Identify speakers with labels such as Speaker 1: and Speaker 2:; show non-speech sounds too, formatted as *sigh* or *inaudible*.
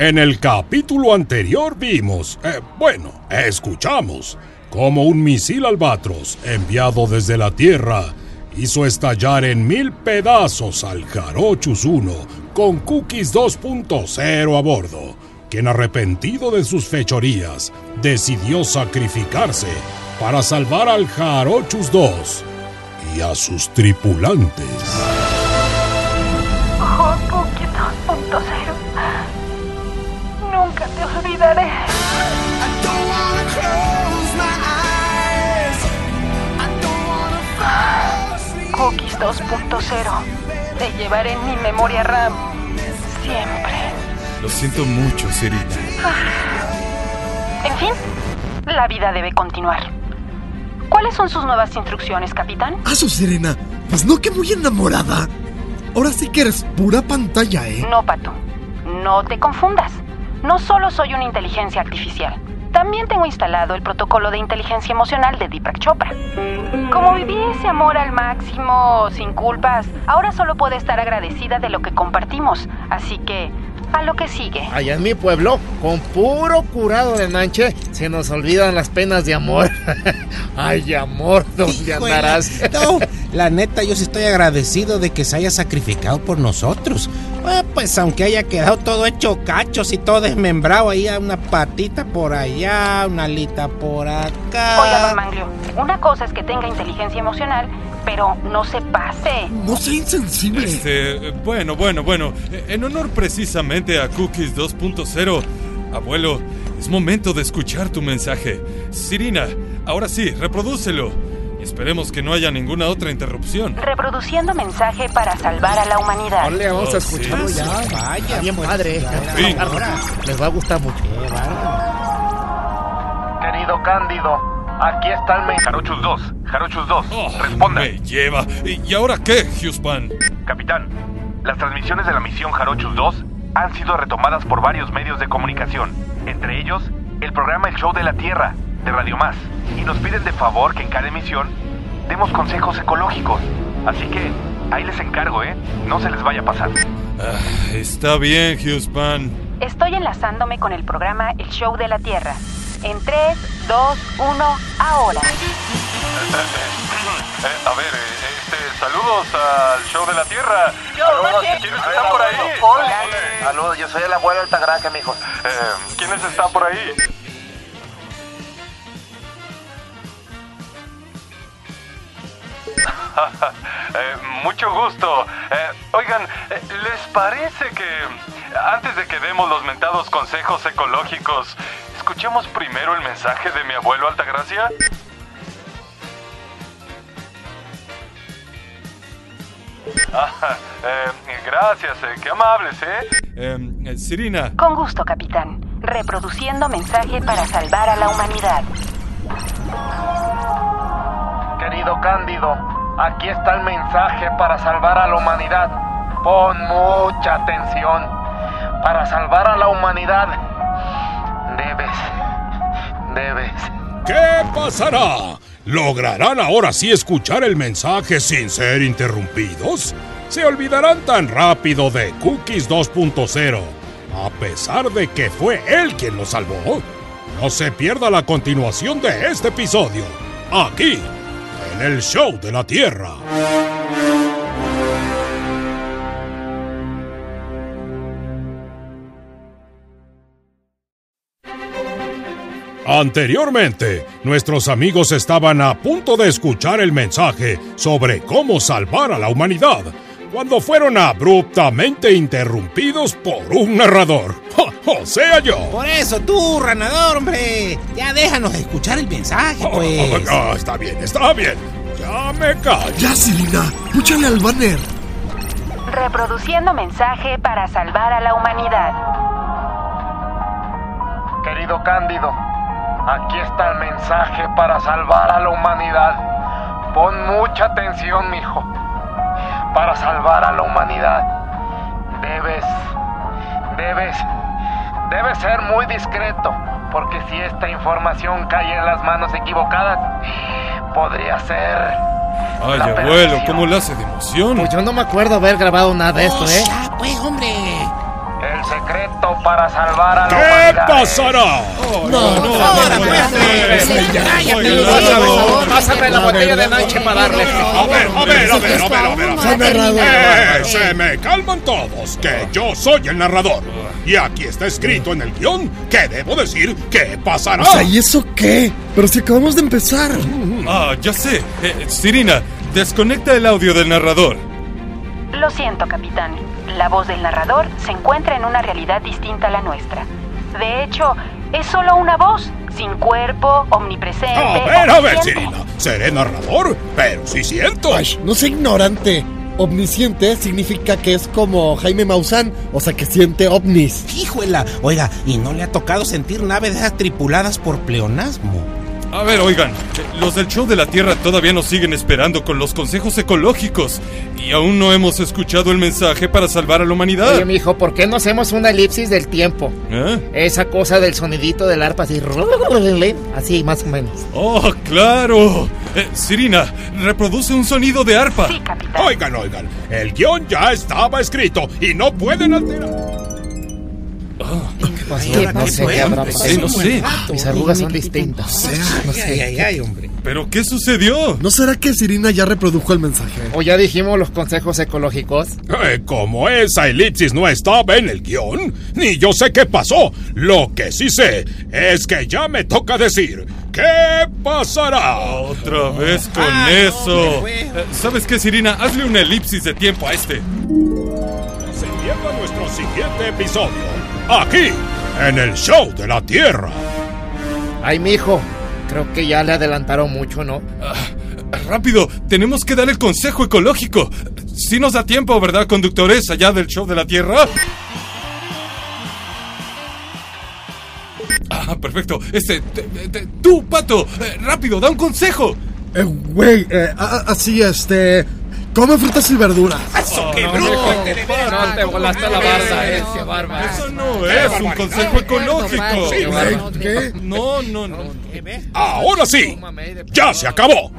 Speaker 1: En el capítulo anterior vimos, eh, bueno, escuchamos, cómo un misil albatros enviado desde la Tierra hizo estallar en mil pedazos al Jarochus 1 con Cookies 2.0 a bordo, quien arrepentido de sus fechorías decidió sacrificarse para salvar al Jarochus 2 y a sus tripulantes.
Speaker 2: Olvidaré. Cookies 2.0. Te llevaré en mi memoria RAM. Siempre.
Speaker 3: Lo siento mucho, Serena.
Speaker 2: En fin, la vida debe continuar. ¿Cuáles son sus nuevas instrucciones, capitán?
Speaker 4: Aso, Serena. Pues no que muy enamorada. Ahora sí que eres pura pantalla, ¿eh?
Speaker 2: No, Pato. No te confundas. No solo soy una inteligencia artificial. También tengo instalado el protocolo de inteligencia emocional de Deepak Chopra. Como viví ese amor al máximo, sin culpas, ahora solo puedo estar agradecida de lo que compartimos. Así que, a lo que sigue.
Speaker 5: Allá en mi pueblo, con puro curado de nanche, se nos olvidan las penas de amor. *laughs* Ay, amor, ¿dónde
Speaker 6: Híjole,
Speaker 5: andarás?
Speaker 6: No, *laughs* la neta, yo sí estoy agradecido de que se haya sacrificado por nosotros. Eh, pues aunque haya quedado todo hecho cachos y todo desmembrado, ahí una patita por allá, una alita por acá.
Speaker 2: Oiga, don Manglio, una cosa es que tenga inteligencia emocional, pero no se pase.
Speaker 4: No sea insensible.
Speaker 3: Este, bueno, bueno, bueno. En honor precisamente a Cookies 2.0, abuelo, es momento de escuchar tu mensaje. Sirina, ahora sí, reprodúcelo. Esperemos que no haya ninguna otra interrupción.
Speaker 2: Reproduciendo mensaje para salvar a la humanidad.
Speaker 5: Ole, vamos a escucharlo
Speaker 3: sí,
Speaker 5: ya.
Speaker 6: sí. Vaya,
Speaker 5: bien
Speaker 6: pues,
Speaker 5: padre. Les va a gustar mucho.
Speaker 7: Querido Cándido, aquí está el mensaje. Jarochus 2, Jarochus 2,
Speaker 3: Oh,
Speaker 7: responda.
Speaker 3: Me lleva. ¿Y y ahora qué, Huspan?
Speaker 7: Capitán, las transmisiones de la misión Jarochus 2 han sido retomadas por varios medios de comunicación, entre ellos el programa El Show de la Tierra, de Radio Más, y nos piden de favor que en cada emisión demos consejos ecológicos. Así que ahí les encargo, ¿eh? No se les vaya a pasar.
Speaker 3: Ah, está bien, Huspan.
Speaker 2: Estoy enlazándome con el programa El Show de la Tierra. En 3, 2, 1, ahora.
Speaker 7: Eh, a ver, este, saludos al Show de la Tierra. Saludos, ¿quiénes están por ahí? Saludos, yo soy el abuelo Altagracia, mijo. Eh, ¿Quiénes están por ahí? *laughs* Eh, mucho gusto. Eh, oigan, eh, ¿les parece que antes de que demos los mentados consejos ecológicos, escuchemos primero el mensaje de mi abuelo Altagracia? *laughs* Ah, eh, gracias, eh, qué amables, ¿eh?
Speaker 3: Em, eh, Sirina,
Speaker 2: Con gusto, capitán. Reproduciendo mensaje para salvar a la humanidad.
Speaker 7: Querido Cándido, aquí está el mensaje para salvar a la humanidad. Pon mucha atención. Para salvar a la humanidad, debes, debes.
Speaker 1: ¿Qué pasará? ¿Lograrán ahora sí escuchar el mensaje sin ser interrumpidos? ¿Se olvidarán tan rápido de Cookies 2.0? A pesar de que fue él quien lo salvó. No se pierda la continuación de este episodio. Aquí, el Show de la Tierra. Anteriormente, nuestros amigos estaban a punto de escuchar el mensaje sobre cómo salvar a la humanidad, cuando fueron abruptamente interrumpidos por un narrador. *laughs* O sea yo.
Speaker 6: Por eso tú, ranador, hombre. Ya déjanos escuchar el mensaje,
Speaker 1: Oh,
Speaker 6: pues.
Speaker 1: oh, está bien, está bien. Ya me callo.
Speaker 4: Ya, Serena. Púchale al banner.
Speaker 2: Reproduciendo mensaje para salvar a la humanidad.
Speaker 7: Querido Cándido, aquí está el mensaje para salvar a la humanidad. Pon mucha atención, mijo. Para salvar a la humanidad, debes, debes, debes ser muy discreto, porque si esta información cae en las manos equivocadas, podría ser.
Speaker 3: ay
Speaker 7: la
Speaker 3: abuelo. ¿cómo lo hace de emoción?
Speaker 5: Pues yo no me acuerdo haber grabado nada de esto,
Speaker 6: Oh,
Speaker 5: ¿eh?
Speaker 6: Ya, pues, hombre.
Speaker 7: El secreto para salvar a la
Speaker 1: ¿Qué
Speaker 7: humanidad.
Speaker 1: pasará?
Speaker 5: Pásame la botella de noche para darle.
Speaker 1: A ver, a ver, ver, a ver.
Speaker 4: Soy narrador.
Speaker 1: Eh, se me calman todos, que yo soy el narrador. Y aquí está escrito en el guion que debo decir qué pasará.
Speaker 4: O sea, ¿y eso qué? Pero si acabamos de empezar.
Speaker 3: Ah, ya sé. Eh, Sirina, desconecta el audio del narrador.
Speaker 2: Lo siento, capitán. La voz del narrador se encuentra en una realidad distinta a la nuestra. De hecho, es solo una voz, sin cuerpo, omnipresente.
Speaker 1: A ver, a ver. Cirila. Seré narrador, pero sí siento.
Speaker 4: Ay, no sé ignorante. Omnisciente significa que es como Jaime Maussan, o sea que siente ovnis.
Speaker 6: Híjuela, oiga, ¿y no le ha tocado sentir naves de esas tripuladas por pleonasmo?
Speaker 3: A ver, oigan, los del show de la Tierra todavía nos siguen esperando con los consejos ecológicos y aún no hemos escuchado el mensaje para salvar a la humanidad.
Speaker 5: Oye, mijo, ¿por qué no hacemos una elipsis del tiempo?
Speaker 3: ¿Eh?
Speaker 5: Esa cosa del sonidito del arpa así. Así, más o menos.
Speaker 3: ¡Oh, claro! Eh, Sirina, reproduce un sonido de arpa.
Speaker 2: Sí, capitán.
Speaker 1: Oigan, oigan, el guion ya estaba escrito y no pueden alterar.
Speaker 5: ¿Qué
Speaker 6: ¿qué
Speaker 5: no sé qué habrá
Speaker 6: hombre?
Speaker 5: pasado.
Speaker 3: Sí, no sé.
Speaker 5: Mis arrugas son distintas. No
Speaker 6: Ay,
Speaker 5: sé.
Speaker 6: ay, ay, hombre.
Speaker 3: ¿Pero qué sucedió?
Speaker 4: ¿No será que Sirina ya reprodujo el mensaje?
Speaker 5: O ya dijimos los consejos ecológicos.
Speaker 1: Eh, como esa elipsis no estaba en el guion, ni yo sé qué pasó. Lo que sí sé es que ya me toca decir qué pasará.
Speaker 3: Otra vez con
Speaker 6: Ah,
Speaker 3: eso.
Speaker 6: no.
Speaker 3: Eh, ¿Sabes qué, Sirina? Hazle una elipsis de tiempo a este.
Speaker 1: Se pierda nuestro siguiente episodio. Aquí, en el show de la Tierra.
Speaker 5: Ay, mijo. Creo que ya le adelantaron mucho, ¿no?
Speaker 3: Rápido, tenemos que dar el consejo ecológico. Si nos da tiempo, ¿verdad, conductores, allá del show de la Tierra? Ah, perfecto. Este, te- te- tú, Pato, eh, rápido, da un consejo.
Speaker 4: Eh, güey, eh, así este. Come frutas y verduras.
Speaker 6: ¡Eso, qué
Speaker 5: no,
Speaker 6: bruto!
Speaker 5: no, te volaste la barda, eh. Qué bárbaro.
Speaker 3: Eso no es un consejo ecológico.
Speaker 5: Qué.
Speaker 3: No, no, no.
Speaker 1: Ahora sí, ya se acabó.